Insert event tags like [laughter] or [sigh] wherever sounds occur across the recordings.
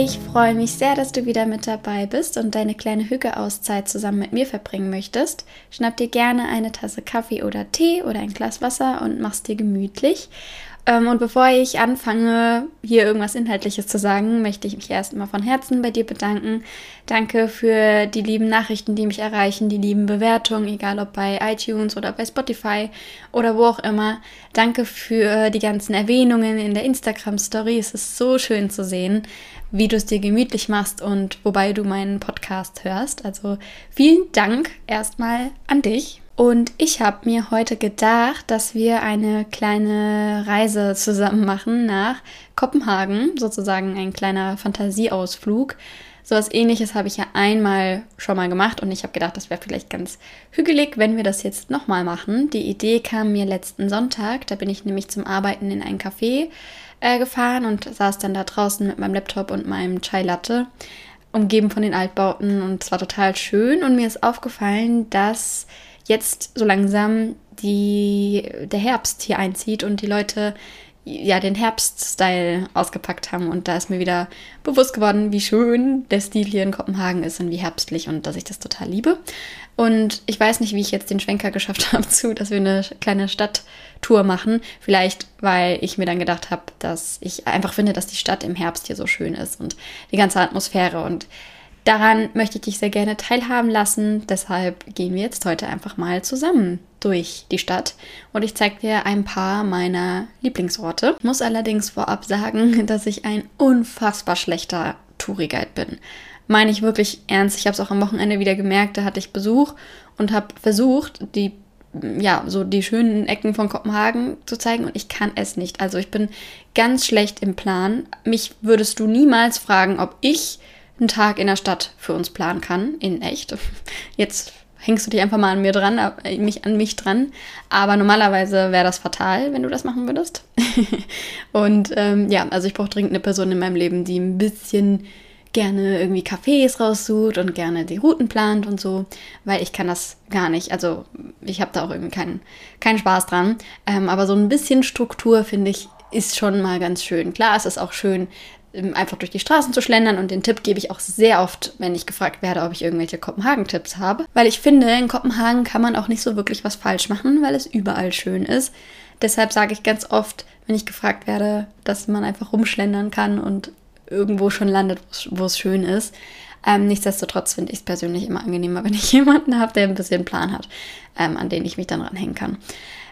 Ich freue mich sehr, dass du wieder mit dabei bist und deine kleine Hüge-Auszeit zusammen mit mir verbringen möchtest. Schnapp dir gerne eine Tasse Kaffee oder Tee oder ein Glas Wasser und mach's dir gemütlich. Ähm, und bevor ich anfange, hier irgendwas Inhaltliches zu sagen, möchte ich mich erstmal von Herzen bei dir bedanken. Danke für die lieben Nachrichten, die mich erreichen, die lieben Bewertungen, egal ob bei iTunes oder bei Spotify oder wo auch immer. Danke für die ganzen Erwähnungen in der Instagram-Story. Es ist so schön zu sehen, wie du es dir gemütlich machst und wobei du meinen Podcast hörst. Also vielen Dank erstmal an dich. Und ich habe mir heute gedacht, dass wir eine kleine Reise zusammen machen nach Kopenhagen, sozusagen ein kleiner Fantasieausflug. So was ähnliches habe ich ja einmal schon mal gemacht und ich habe gedacht, das wäre vielleicht ganz hügelig, wenn wir das jetzt nochmal machen. Die Idee kam mir letzten Sonntag, da bin ich nämlich zum Arbeiten in ein Café äh, gefahren und saß dann da draußen mit meinem Laptop und meinem Chai Latte, umgeben von den Altbauten und es war total schön und mir ist aufgefallen, dass jetzt so langsam die, der Herbst hier einzieht und die Leute ja den Herbststyle ausgepackt haben und da ist mir wieder bewusst geworden, wie schön der Stil hier in Kopenhagen ist und wie herbstlich und dass ich das total liebe. Und ich weiß nicht, wie ich jetzt den Schwenker geschafft [laughs] habe zu, dass wir eine kleine Stadttour machen. Vielleicht, weil ich mir dann gedacht habe, dass ich einfach finde, dass die Stadt im Herbst hier so schön ist und die ganze Atmosphäre und Daran möchte ich dich sehr gerne teilhaben lassen. Deshalb gehen wir jetzt heute einfach mal zusammen durch die Stadt und ich zeige dir ein paar meiner Lieblingsorte. Muss allerdings vorab sagen, [laughs] dass ich ein unfassbar schlechter Touriguide bin. Meine ich wirklich ernst. Ich habe es auch am Wochenende wieder gemerkt, da hatte ich Besuch und habe versucht, die ja, so die schönen Ecken von Kopenhagen zu zeigen und ich kann es nicht. Also ich bin ganz schlecht im Plan. Mich würdest du niemals fragen, ob ich einen Tag in der Stadt für uns planen kann, in echt. Jetzt hängst du dich einfach mal an mir dran, äh, mich an mich dran. Aber normalerweise wäre das fatal, wenn du das machen würdest. [laughs] und ähm, ja, also ich brauche dringend eine Person in meinem Leben, die ein bisschen gerne irgendwie Cafés raussucht und gerne die Routen plant und so, weil ich kann das gar nicht. Also ich habe da auch irgendwie keinen, keinen Spaß dran. Ähm, aber so ein bisschen Struktur, finde ich, ist schon mal ganz schön. Klar, es ist auch schön, einfach durch die Straßen zu schlendern und den Tipp gebe ich auch sehr oft, wenn ich gefragt werde, ob ich irgendwelche Kopenhagen-Tipps habe, weil ich finde, in Kopenhagen kann man auch nicht so wirklich was falsch machen, weil es überall schön ist. Deshalb sage ich ganz oft, wenn ich gefragt werde, dass man einfach rumschlendern kann und irgendwo schon landet, wo es schön ist. Ähm, nichtsdestotrotz finde ich es persönlich immer angenehmer, [laughs] wenn ich jemanden habe, der ein bisschen Plan hat, ähm, an den ich mich dann ranhängen kann.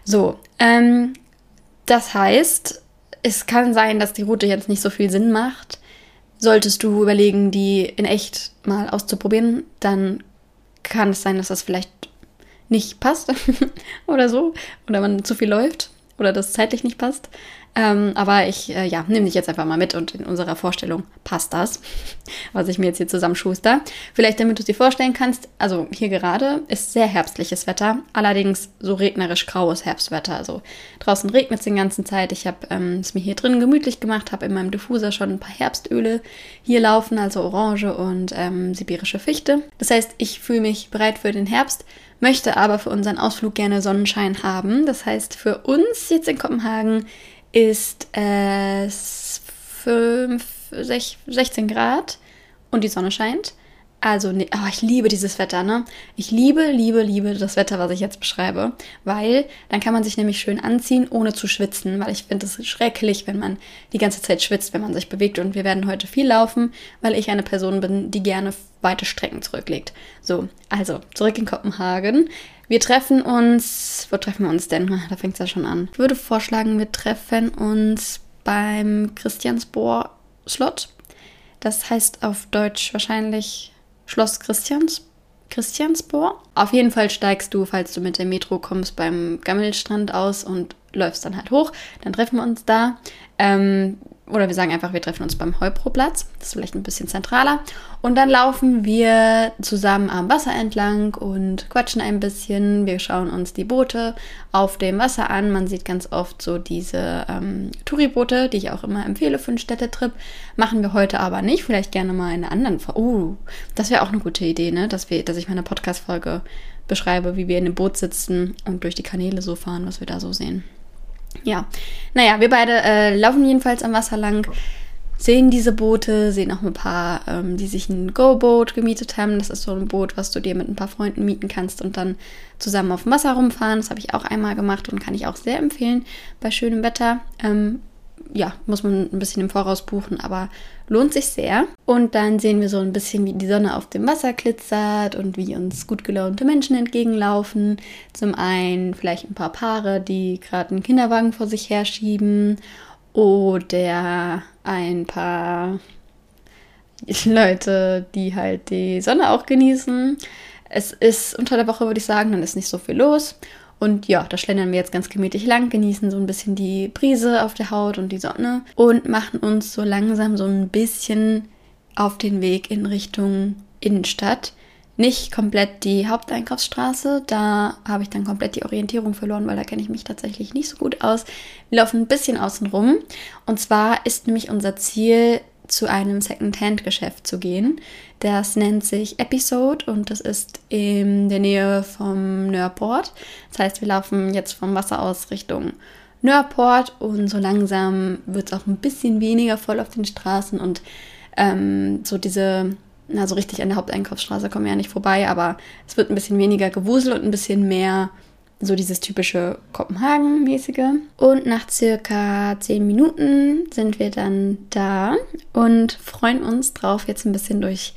So, ähm, das heißt, es kann sein, dass die Route jetzt nicht so viel Sinn macht. Solltest du überlegen, die in echt mal auszuprobieren, dann kann es sein, dass das vielleicht nicht passt [laughs] oder so. Oder man zu viel läuft oder das zeitlich nicht passt. Ähm, aber ich, äh, ja, nehme dich jetzt einfach mal mit und in unserer Vorstellung passt das, was ich mir jetzt hier zusammenschuster. Vielleicht, damit du es dir vorstellen kannst, also hier gerade ist sehr herbstliches Wetter, allerdings so regnerisch graues Herbstwetter. Also draußen regnet es die ganze Zeit. Ich habe ähm, es mir hier drin gemütlich gemacht, habe in meinem Diffuser schon ein paar Herbstöle hier laufen, also Orange und ähm, sibirische Fichte. Das heißt, ich fühle mich bereit für den Herbst möchte aber für unseren Ausflug gerne Sonnenschein haben. Das heißt, für uns jetzt in Kopenhagen ist es 5, 16 Grad und die Sonne scheint. Also, oh, ich liebe dieses Wetter, ne? Ich liebe, liebe, liebe das Wetter, was ich jetzt beschreibe, weil dann kann man sich nämlich schön anziehen, ohne zu schwitzen, weil ich finde es schrecklich, wenn man die ganze Zeit schwitzt, wenn man sich bewegt. Und wir werden heute viel laufen, weil ich eine Person bin, die gerne weite Strecken zurücklegt. So, also zurück in Kopenhagen. Wir treffen uns. Wo treffen wir uns denn? Da fängt es ja schon an. Ich würde vorschlagen, wir treffen uns beim Christiansborg Slot. Das heißt auf Deutsch wahrscheinlich Schloss Christians. Christiansborg. Auf jeden Fall steigst du, falls du mit der Metro kommst, beim Gammelstrand aus und läufst dann halt hoch. Dann treffen wir uns da. Ähm, oder wir sagen einfach, wir treffen uns beim Heuproplatz. Das ist vielleicht ein bisschen zentraler. Und dann laufen wir zusammen am Wasser entlang und quatschen ein bisschen. Wir schauen uns die Boote auf dem Wasser an. Man sieht ganz oft so diese ähm, Touriboote, die ich auch immer empfehle für einen Städtetrip. Machen wir heute aber nicht. Vielleicht gerne mal in einer anderen Folge. Oh, das wäre auch eine gute Idee, ne? Dass, wir, dass ich meine Podcast-Folge beschreibe, wie wir in dem Boot sitzen und durch die Kanäle so fahren, was wir da so sehen. Ja, naja, wir beide äh, laufen jedenfalls am Wasser lang, sehen diese Boote, sehen auch ein paar, ähm, die sich ein Go-Boot gemietet haben. Das ist so ein Boot, was du dir mit ein paar Freunden mieten kannst und dann zusammen auf dem Wasser rumfahren. Das habe ich auch einmal gemacht und kann ich auch sehr empfehlen bei schönem Wetter. Ähm, ja, muss man ein bisschen im Voraus buchen, aber lohnt sich sehr. Und dann sehen wir so ein bisschen, wie die Sonne auf dem Wasser glitzert und wie uns gut gelaunte Menschen entgegenlaufen. Zum einen vielleicht ein paar Paare, die gerade einen Kinderwagen vor sich herschieben oder ein paar [laughs] Leute, die halt die Sonne auch genießen. Es ist unter der Woche, würde ich sagen, dann ist nicht so viel los. Und ja, da schlendern wir jetzt ganz gemütlich lang, genießen so ein bisschen die Brise auf der Haut und die Sonne und machen uns so langsam so ein bisschen auf den Weg in Richtung Innenstadt. Nicht komplett die Haupteinkaufsstraße, da habe ich dann komplett die Orientierung verloren, weil da kenne ich mich tatsächlich nicht so gut aus. Wir laufen ein bisschen außen rum. Und zwar ist nämlich unser Ziel, zu einem Second-Hand-Geschäft zu gehen. Das nennt sich Episode und das ist in der Nähe vom Nörport. Das heißt, wir laufen jetzt vom Wasser aus Richtung Nörport und so langsam wird es auch ein bisschen weniger voll auf den Straßen und ähm, so diese, na so richtig an der Haupteinkaufsstraße kommen wir ja nicht vorbei, aber es wird ein bisschen weniger Gewusel und ein bisschen mehr so dieses typische Kopenhagen-mäßige. Und nach circa 10 Minuten sind wir dann da und freuen uns drauf, jetzt ein bisschen durch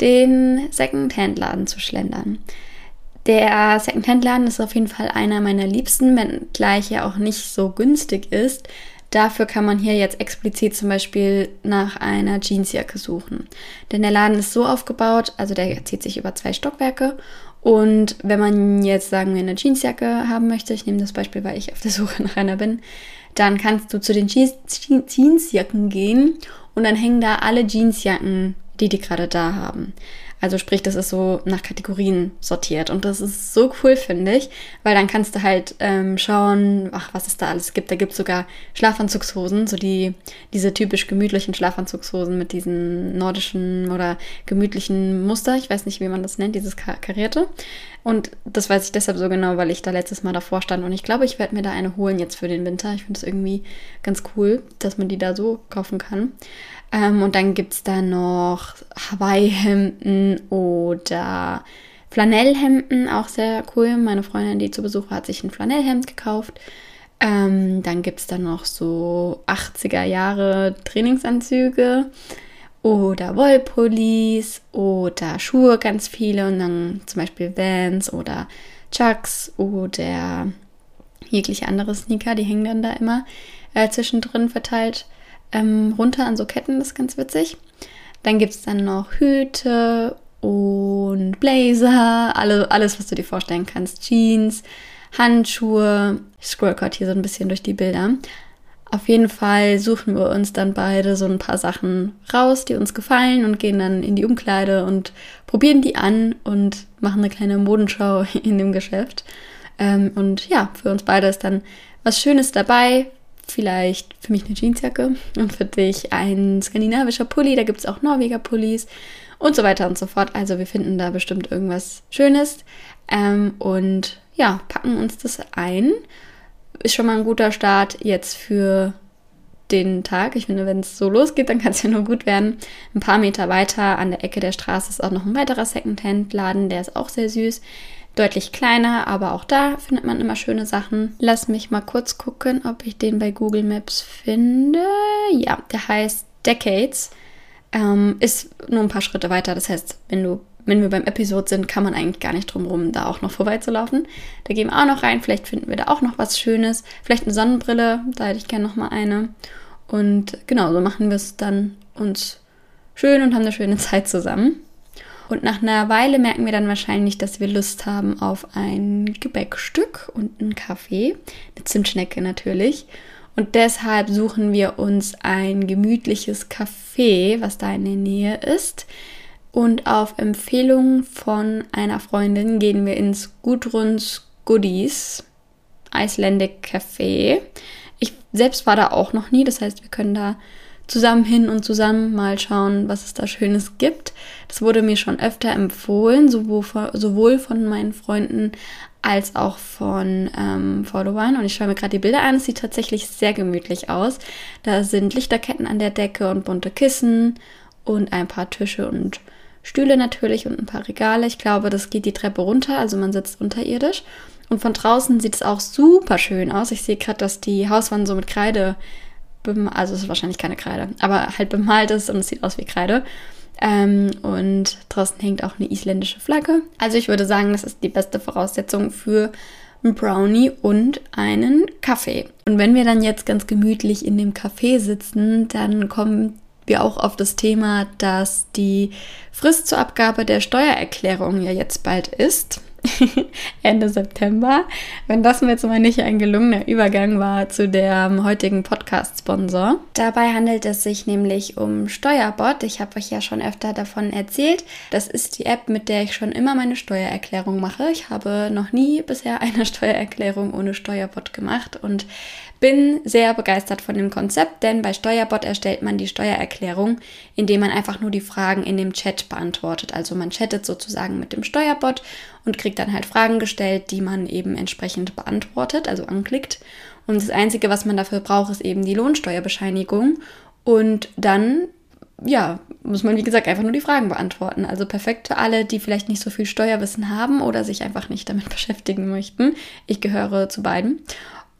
den Second-Hand-Laden zu schlendern. Der Second-Hand-Laden ist auf jeden Fall einer meiner liebsten, wenn gleich er auch nicht so günstig ist. Dafür kann man hier jetzt explizit zum Beispiel nach einer Jeansjacke suchen. Denn der Laden ist so aufgebaut, also der zieht sich über zwei Stockwerke und wenn man jetzt, sagen wir, eine Jeansjacke haben möchte, ich nehme das Beispiel, weil ich auf der Suche nach einer bin, dann kannst du zu den Jeans Jeansjacken gehen und dann hängen da alle Jeansjacken, die die gerade da haben. Also sprich, das ist so nach Kategorien sortiert. Und das ist so cool, finde ich, weil dann kannst du halt ähm, schauen, ach, was es da alles gibt. Da gibt es sogar Schlafanzugshosen, so die, diese typisch gemütlichen Schlafanzugshosen mit diesen nordischen oder gemütlichen Muster. Ich weiß nicht, wie man das nennt, dieses Kar karierte. Und das weiß ich deshalb so genau, weil ich da letztes Mal davor stand. Und ich glaube, ich werde mir da eine holen jetzt für den Winter. Ich finde es irgendwie ganz cool, dass man die da so kaufen kann. Ähm, und dann gibt es da noch Hawaii-Hemden oder Flanellhemden, auch sehr cool. Meine Freundin, die zu Besuch war, hat sich ein Flanellhemd gekauft. Ähm, dann gibt es da noch so 80er Jahre Trainingsanzüge oder Wollpullis oder Schuhe, ganz viele. Und dann zum Beispiel Vans oder Chucks oder jegliche andere Sneaker, die hängen dann da immer äh, zwischendrin verteilt ähm, runter an so Ketten, das ist ganz witzig. Dann gibt es dann noch Hüte und Blazer, alle, alles, was du dir vorstellen kannst. Jeans, Handschuhe. Ich scroll gerade hier so ein bisschen durch die Bilder. Auf jeden Fall suchen wir uns dann beide so ein paar Sachen raus, die uns gefallen und gehen dann in die Umkleide und probieren die an und machen eine kleine Modenschau [laughs] in dem Geschäft. Ähm, und ja, für uns beide ist dann was Schönes dabei, vielleicht für mich eine Jeansjacke und für dich ein skandinavischer Pulli. Da gibt es auch Norweger Pullis und so weiter und so fort. Also wir finden da bestimmt irgendwas Schönes ähm, und ja, packen uns das ein. Ist schon mal ein guter Start jetzt für den Tag. Ich finde, wenn es so losgeht, dann kann es ja nur gut werden. Ein paar Meter weiter an der Ecke der Straße ist auch noch ein weiterer Secondhand-Laden, der ist auch sehr süß deutlich kleiner, aber auch da findet man immer schöne Sachen. Lass mich mal kurz gucken, ob ich den bei Google Maps finde. Ja, der heißt Decades. Ähm, ist nur ein paar Schritte weiter. Das heißt, wenn du wenn wir beim Episode sind, kann man eigentlich gar nicht drum rum, da auch noch vorbeizulaufen. Da gehen wir auch noch rein. Vielleicht finden wir da auch noch was Schönes. Vielleicht eine Sonnenbrille. Da hätte ich gerne noch mal eine. Und genau, so machen wir es dann uns schön und haben eine schöne Zeit zusammen. Und nach einer Weile merken wir dann wahrscheinlich, dass wir Lust haben auf ein Gebäckstück und einen Kaffee, eine Zimtschnecke natürlich. Und deshalb suchen wir uns ein gemütliches Café, was da in der Nähe ist. Und auf Empfehlung von einer Freundin gehen wir ins Gudruns Goodies Icelandic Café. Ich selbst war da auch noch nie, das heißt, wir können da zusammen hin und zusammen mal schauen, was es da Schönes gibt. Das wurde mir schon öfter empfohlen, sowohl von meinen Freunden als auch von ähm, Followern. Und ich schaue mir gerade die Bilder an. Es sieht tatsächlich sehr gemütlich aus. Da sind Lichterketten an der Decke und bunte Kissen und ein paar Tische und Stühle natürlich und ein paar Regale. Ich glaube, das geht die Treppe runter, also man sitzt unterirdisch. Und von draußen sieht es auch super schön aus. Ich sehe gerade, dass die Hauswand so mit Kreide, also es ist wahrscheinlich keine Kreide, aber halt bemalt ist und es sieht aus wie Kreide. Ähm, und draußen hängt auch eine isländische Flagge. Also ich würde sagen, das ist die beste Voraussetzung für einen Brownie und einen Kaffee. Und wenn wir dann jetzt ganz gemütlich in dem Café sitzen, dann kommen wir auch auf das Thema, dass die Frist zur Abgabe der Steuererklärung ja jetzt bald ist. [laughs] Ende September. Wenn das mir jetzt mal nicht ein gelungener Übergang war zu dem heutigen Podcast-Sponsor. Dabei handelt es sich nämlich um Steuerbot. Ich habe euch ja schon öfter davon erzählt. Das ist die App, mit der ich schon immer meine Steuererklärung mache. Ich habe noch nie bisher eine [laughs] Steuererklärung ohne Steuerbot gemacht und bin sehr begeistert von dem Konzept, denn bei Steuerbot erstellt man die Steuererklärung, indem man einfach nur die Fragen in dem Chat beantwortet. Also man chattet sozusagen mit dem Steuerbot und kriegt dann halt Fragen gestellt, die man eben entsprechend beantwortet, also anklickt. Und das Einzige, was man dafür braucht, ist eben die Lohnsteuerbescheinigung. Und dann, ja, muss man wie gesagt einfach nur die Fragen beantworten. Also perfekt für alle, die vielleicht nicht so viel Steuerwissen haben oder sich einfach nicht damit [laughs] beschäftigen möchten. Ich gehöre zu beiden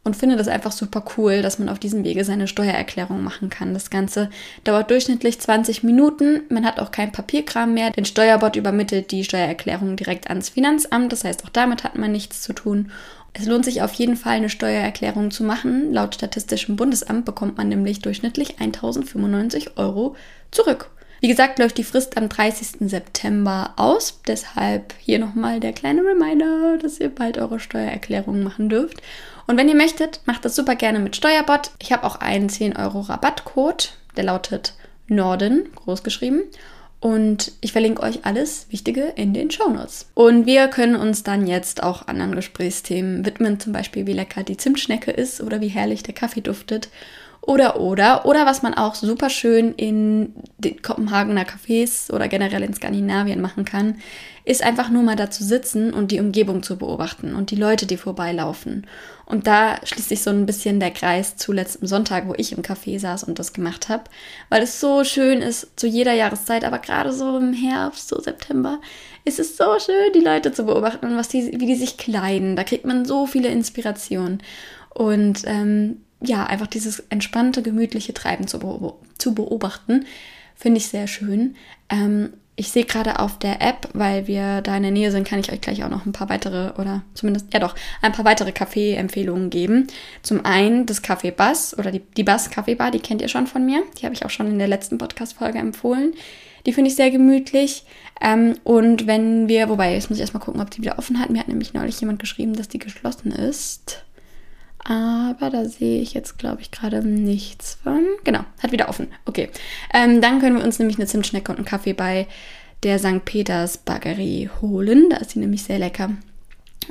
und finde das einfach super cool, dass man auf diesem Wege seine Steuererklärung machen kann. Das Ganze dauert durchschnittlich 20 Minuten. Man hat auch kein Papierkram mehr. Den Steuerbot übermittelt die Steuererklärung direkt ans Finanzamt. Das heißt, auch damit hat man nichts zu tun. Es lohnt sich auf jeden Fall, eine Steuererklärung zu machen. Laut Statistischem Bundesamt bekommt man nämlich durchschnittlich 1095 Euro zurück. Wie gesagt, läuft die Frist am 30. September aus. Deshalb hier nochmal der kleine Reminder, dass ihr bald eure Steuererklärung machen dürft. Und wenn ihr möchtet, macht das super gerne mit Steuerbot. Ich habe auch einen 10 Euro Rabattcode, der lautet Norden, großgeschrieben. Und ich verlinke euch alles Wichtige in den Shownotes. Und wir können uns dann jetzt auch anderen Gesprächsthemen widmen, zum Beispiel wie lecker die Zimtschnecke ist oder wie herrlich der Kaffee duftet oder, oder, oder was man auch super schön in den Kopenhagener Cafés oder generell in Skandinavien machen kann, ist einfach nur mal da zu sitzen und die Umgebung zu beobachten und die Leute, die vorbeilaufen. Und da schließt sich so ein bisschen der Kreis zu letztem Sonntag, wo ich im Café saß und das gemacht habe, weil es so schön ist zu jeder Jahreszeit, aber gerade so im Herbst, so September, ist es so schön, die Leute zu beobachten und was die, wie die sich kleiden. Da kriegt man so viele Inspirationen. Und ähm, ja, einfach dieses entspannte, gemütliche Treiben zu, beob zu beobachten, finde ich sehr schön. Ähm, ich sehe gerade auf der App, weil wir da in der Nähe sind, kann ich euch gleich auch noch ein paar weitere oder zumindest, ja doch, ein paar weitere Kaffee-Empfehlungen geben. Zum einen das Café Bass oder die, die Bass Kaffee Bar, die kennt ihr schon von mir. Die habe ich auch schon in der letzten Podcast-Folge empfohlen. Die finde ich sehr gemütlich. Ähm, und wenn wir, wobei, jetzt muss ich erstmal gucken, ob die wieder offen hat. Mir hat nämlich neulich jemand geschrieben, dass die geschlossen ist. Aber da sehe ich jetzt, glaube ich, gerade nichts von. Genau, hat wieder offen. Okay. Ähm, dann können wir uns nämlich eine Zimtschnecke und einen Kaffee bei der St. Peters Baggerie holen. Da ist sie nämlich sehr lecker.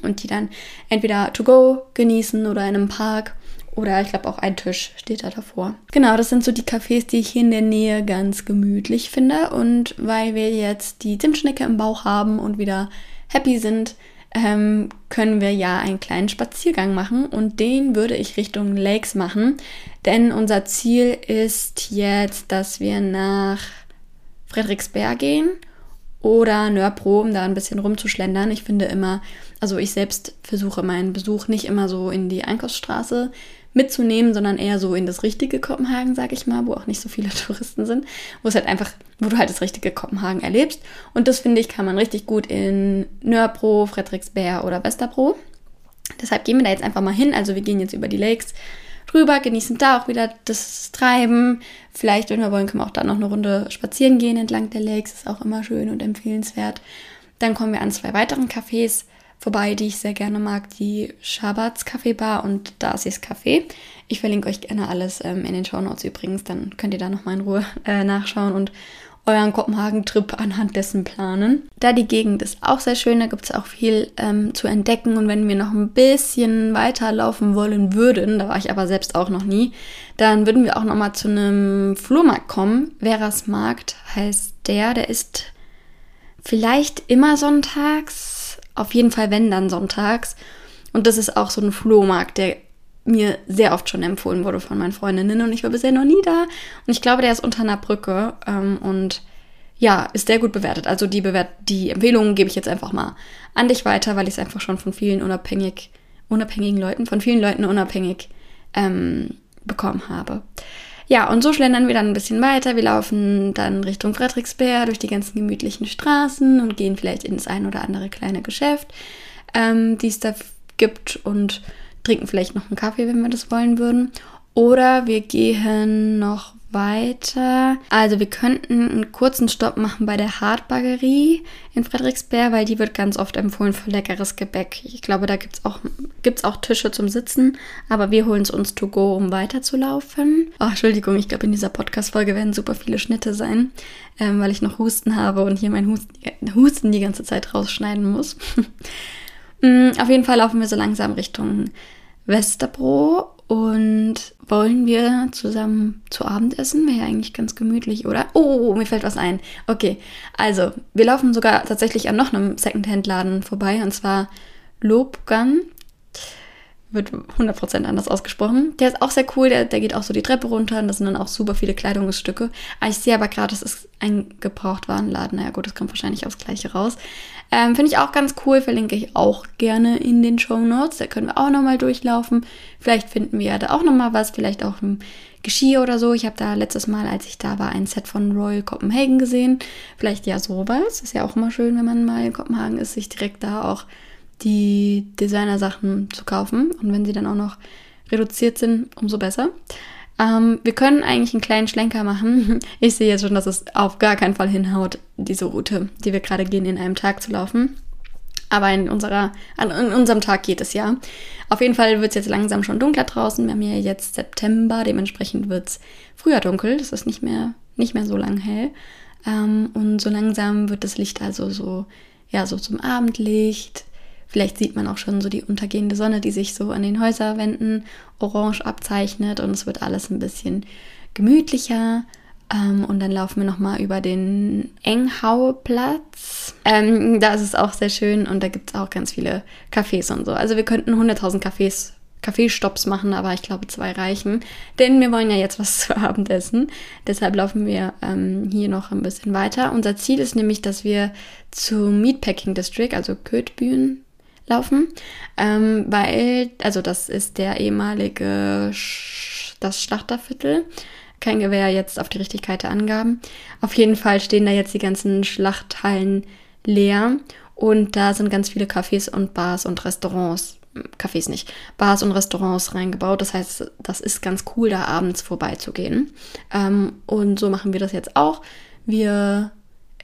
Und die dann entweder to go genießen oder in einem Park. Oder ich glaube auch ein Tisch steht da davor. Genau, das sind so die Cafés, die ich hier in der Nähe ganz gemütlich finde. Und weil wir jetzt die Zimtschnecke im Bauch haben und wieder happy sind, ähm, können wir ja einen kleinen Spaziergang machen und den würde ich Richtung Lakes machen, denn unser Ziel ist jetzt, dass wir nach Frederiksberg gehen oder Nörpro, um da ein bisschen rumzuschlendern. Ich finde immer, also ich selbst versuche meinen Besuch nicht immer so in die Einkaufsstraße mitzunehmen, sondern eher so in das richtige Kopenhagen, sag ich mal, wo auch nicht so viele [laughs] Touristen sind, wo es halt einfach, wo du halt das richtige Kopenhagen erlebst. Und das finde ich, kann man richtig gut in Nörpro, Frederiksberg oder Westerbro. Deshalb gehen wir da jetzt einfach mal hin. Also wir gehen jetzt über die Lakes drüber, genießen da auch wieder das Treiben. Vielleicht, wenn wir wollen, können wir auch da noch eine Runde spazieren gehen entlang der Lakes. Ist auch immer schön und empfehlenswert. Dann kommen wir an zwei weiteren Cafés vorbei, die ich sehr gerne mag, die Shabats Kaffeebar und Darcy's Café. Ich verlinke euch gerne alles ähm, in den Show Notes übrigens, dann könnt ihr da nochmal in Ruhe äh, nachschauen und euren Kopenhagen-Trip anhand dessen planen. Da die Gegend ist auch sehr schön, da gibt es auch viel ähm, zu entdecken und wenn wir noch ein bisschen weiterlaufen wollen würden, da war ich aber selbst auch noch nie, dann würden wir auch noch mal zu einem Flohmarkt kommen. Veras Markt heißt der, der ist vielleicht immer sonntags, auf jeden Fall wenn dann sonntags und das ist auch so ein Flohmarkt, der mir sehr oft schon empfohlen wurde von meinen Freundinnen und ich war bisher noch nie da. Und ich glaube, der ist unter einer Brücke ähm, und ja, ist sehr gut bewertet. Also die, Bewert die Empfehlungen gebe ich jetzt einfach mal an dich weiter, weil ich es einfach schon von vielen unabhängig, unabhängigen Leuten, von vielen Leuten unabhängig ähm, bekommen habe. Ja, und so schlendern wir dann ein bisschen weiter. Wir laufen dann Richtung Frederiksberg durch die ganzen gemütlichen Straßen und gehen vielleicht ins ein oder andere kleine Geschäft, ähm, die es da gibt und trinken vielleicht noch einen Kaffee, wenn wir das wollen würden. Oder wir gehen noch weiter. Also wir könnten einen kurzen Stopp machen bei der Hartbaggerie in Frederiksberg, weil die wird ganz oft empfohlen für leckeres Gebäck. Ich glaube, da gibt es auch, gibt's auch Tische zum Sitzen, aber wir holen es uns to go, um weiterzulaufen. Oh, Entschuldigung, ich glaube, in dieser Podcast-Folge werden super viele Schnitte sein, ähm, weil ich noch Husten habe und hier mein Husten, Husten die ganze Zeit rausschneiden muss. [laughs] Mm, auf jeden Fall laufen wir so langsam Richtung Westerbro und wollen wir zusammen zu Abend essen? Wäre ja eigentlich ganz gemütlich, oder? Oh, mir fällt was ein. Okay, also wir laufen sogar tatsächlich an noch einem Secondhand-Laden vorbei und zwar Lobgan wird 100% anders ausgesprochen. Der ist auch sehr cool, der, der geht auch so die Treppe runter und das sind dann auch super viele Kleidungsstücke. Ah, ich sehe aber gerade, das ist ein Gebrauchtwarenladen. Naja gut, das kommt wahrscheinlich aufs Gleiche raus. Ähm, Finde ich auch ganz cool, verlinke ich auch gerne in den Show Notes. Da können wir auch nochmal durchlaufen. Vielleicht finden wir ja da auch nochmal was, vielleicht auch ein Geschirr oder so. Ich habe da letztes Mal, als ich da war, ein Set von Royal Copenhagen gesehen. Vielleicht ja sowas. Ist ja auch immer schön, wenn man mal in Kopenhagen ist, sich direkt da auch die Designer-Sachen zu kaufen. Und wenn sie dann auch noch reduziert sind, umso besser. Ähm, wir können eigentlich einen kleinen Schlenker machen. [laughs] Ich sehe jetzt schon, dass es auf gar keinen Fall hinhaut, diese Route, die wir gerade gehen, in einem Tag zu laufen. Aber in, unserer, in unserem Tag geht es ja. Auf jeden Fall wird es jetzt langsam schon dunkler draußen. Wir haben ja jetzt September, dementsprechend wird es früher dunkel. Das ist nicht mehr, nicht mehr so lang hell. Ähm, und so langsam wird das Licht also so, ja, so zum Abendlicht. Vielleicht sieht man auch schon so die untergehende Sonne, die sich so an den Häuserwänden orange abzeichnet und es wird alles ein bisschen gemütlicher. Ähm, und dann laufen wir nochmal über den Enghauplatz. Ähm, da ist es auch sehr schön und da gibt es auch ganz viele Cafés und so. Also wir könnten 100.000 Cafés Kaffeestopps machen, aber ich glaube, zwei reichen. Denn wir wollen ja jetzt was [laughs] zu Abend essen. Deshalb laufen wir ähm, hier noch ein bisschen weiter. Unser Ziel ist nämlich, dass wir zum Meatpacking District, also Kötbühn, laufen, ähm, weil, also das ist der ehemalige, Sch das Schlachterviertel. Kein Gewehr jetzt auf die Richtigkeit der Angaben. Auf jeden Fall stehen da jetzt die ganzen Schlachthallen leer und da sind ganz viele Cafés und Bars und Restaurants. Cafés nicht, Bars und Restaurants reingebaut. Das heißt, das ist ganz cool, da abends vorbeizugehen. Ähm, und so machen wir das jetzt auch. Wir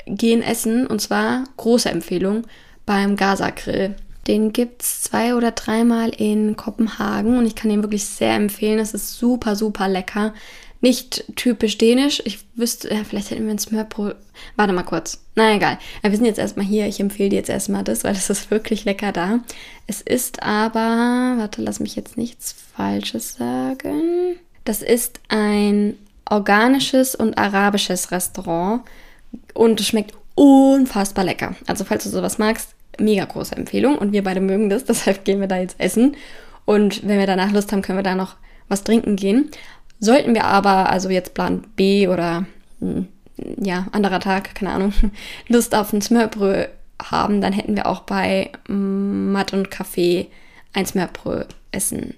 gehen essen und zwar große Empfehlung beim Gaza Grill. Den gibt es zwei oder dreimal in Kopenhagen und ich kann den wirklich sehr empfehlen. Es ist super, super lecker. Nicht typisch dänisch. Ich wüsste, ja, vielleicht hätten wir ein Smörbrot. Warte mal kurz. Na egal. Ja, wir sind jetzt erstmal hier. Ich empfehle dir jetzt erstmal das, weil es ist wirklich lecker da. Es ist aber, warte, lass mich jetzt nichts Falsches sagen. Das ist ein organisches und arabisches Restaurant und es schmeckt unfassbar lecker. Also falls du sowas magst, mega große Empfehlung und wir beide mögen das, [laughs] deshalb gehen wir da jetzt essen. Und wenn wir danach Lust haben, können wir da noch was trinken gehen. Sollten wir aber, also jetzt Plan B oder hm, ja, anderer Tag, keine Ahnung, [laughs] Lust auf ein Smörbrö haben, dann hätten wir auch bei Matt und Kaffee ein Smörbrö essen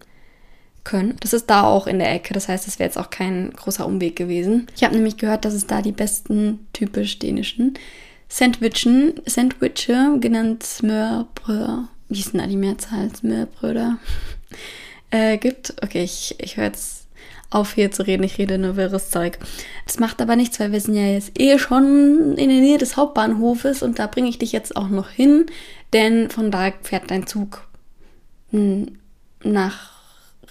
können. Das ist da auch in der Ecke, das heißt, das wäre jetzt auch kein großer Umweg gewesen. Ich habe nämlich gehört, dass es da die besten typisch dänischen Sandwichen, Sandwiche, genannt Smørbrød, wie ist denn da die Mehrzahl? Smørbröder, äh, gibt. Okay, ich, ich höre jetzt auf hier zu reden. Ich rede nur wirres Zeug. Das macht aber nichts, weil wir sind ja jetzt eh schon in der Nähe des Hauptbahnhofes und da bringe ich dich jetzt auch noch hin, denn von da fährt dein Zug hm, nach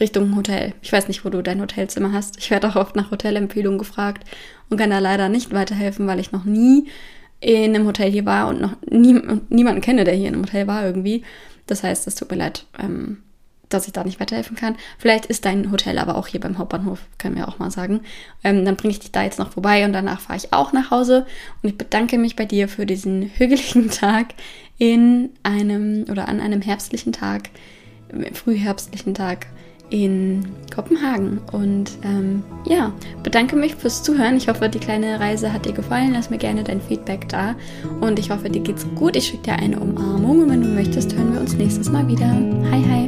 Richtung Hotel. Ich weiß nicht, wo du dein Hotelzimmer hast. Ich werde auch oft nach Hotelempfehlungen gefragt und kann da leider nicht weiterhelfen, weil ich noch nie in einem Hotel hier war und noch nie, niemanden kenne, der hier in einem Hotel war irgendwie. Das heißt, es tut mir leid, ähm, dass ich da nicht weiterhelfen kann. Vielleicht ist dein Hotel aber auch hier beim Hauptbahnhof, können wir auch mal sagen. Ähm, dann bringe ich dich da jetzt noch vorbei und danach fahre ich auch nach Hause. Und ich bedanke mich bei dir für diesen [laughs] hügeligen Tag in einem oder an einem herbstlichen Tag, frühherbstlichen Tag in Kopenhagen. Und ähm, ja, bedanke mich fürs Zuhören. Ich hoffe, die kleine Reise hat dir gefallen. Lass mir gerne dein Feedback da. Und ich hoffe, dir geht's gut. Ich schicke dir eine Umarmung. Und wenn du möchtest, hören wir uns nächstes Mal wieder. Hi, hi.